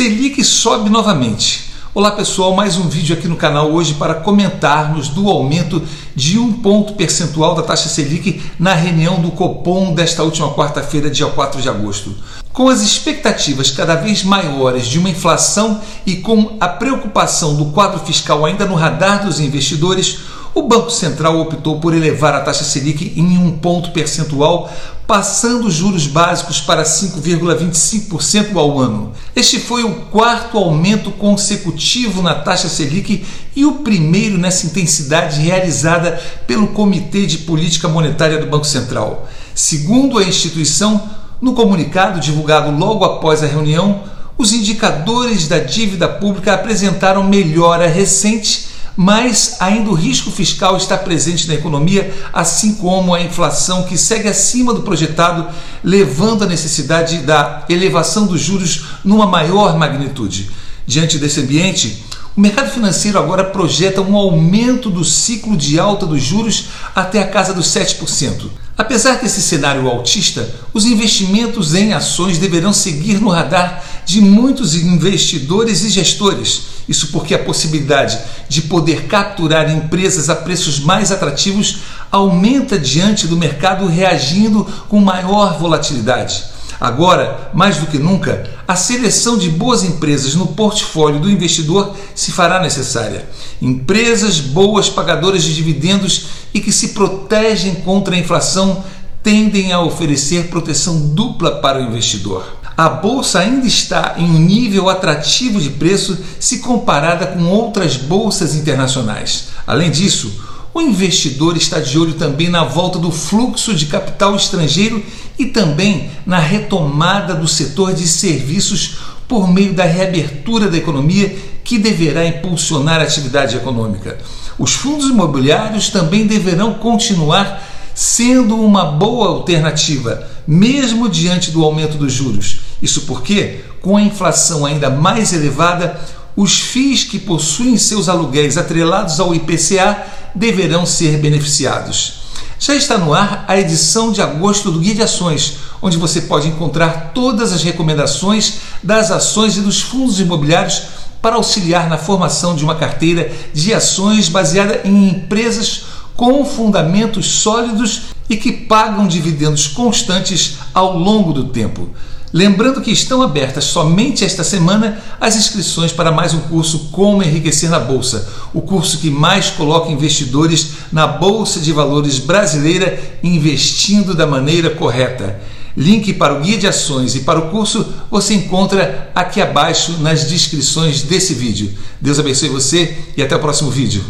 Selic sobe novamente. Olá pessoal, mais um vídeo aqui no canal hoje para comentarmos do aumento de um ponto percentual da taxa Selic na reunião do Copom desta última quarta-feira, dia 4 de agosto. Com as expectativas cada vez maiores de uma inflação e com a preocupação do quadro fiscal ainda no radar dos investidores, o Banco Central optou por elevar a taxa Selic em um ponto percentual, passando os juros básicos para 5,25% ao ano. Este foi o quarto aumento consecutivo na taxa Selic e o primeiro nessa intensidade realizada pelo Comitê de Política Monetária do Banco Central. Segundo a instituição, no comunicado divulgado logo após a reunião, os indicadores da dívida pública apresentaram melhora recente mas ainda o risco fiscal está presente na economia, assim como a inflação que segue acima do projetado, levando à necessidade da elevação dos juros numa maior magnitude. Diante desse ambiente, o mercado financeiro agora projeta um aumento do ciclo de alta dos juros até a casa dos 7%. Apesar desse cenário altista, os investimentos em ações deverão seguir no radar de muitos investidores e gestores. Isso porque a possibilidade de poder capturar empresas a preços mais atrativos aumenta diante do mercado reagindo com maior volatilidade. Agora, mais do que nunca, a seleção de boas empresas no portfólio do investidor se fará necessária. Empresas boas pagadoras de dividendos e que se protegem contra a inflação tendem a oferecer proteção dupla para o investidor. A bolsa ainda está em um nível atrativo de preço se comparada com outras bolsas internacionais. Além disso, o investidor está de olho também na volta do fluxo de capital estrangeiro e também na retomada do setor de serviços por meio da reabertura da economia que deverá impulsionar a atividade econômica. Os fundos imobiliários também deverão continuar sendo uma boa alternativa, mesmo diante do aumento dos juros. Isso porque, com a inflação ainda mais elevada, os FIIs que possuem seus aluguéis atrelados ao IPCA deverão ser beneficiados. Já está no ar a edição de agosto do Guia de Ações, onde você pode encontrar todas as recomendações das ações e dos fundos imobiliários para auxiliar na formação de uma carteira de ações baseada em empresas com fundamentos sólidos e que pagam dividendos constantes ao longo do tempo. Lembrando que estão abertas somente esta semana as inscrições para mais um curso Como Enriquecer na Bolsa, o curso que mais coloca investidores na Bolsa de Valores brasileira investindo da maneira correta. Link para o guia de ações e para o curso você encontra aqui abaixo nas descrições desse vídeo. Deus abençoe você e até o próximo vídeo.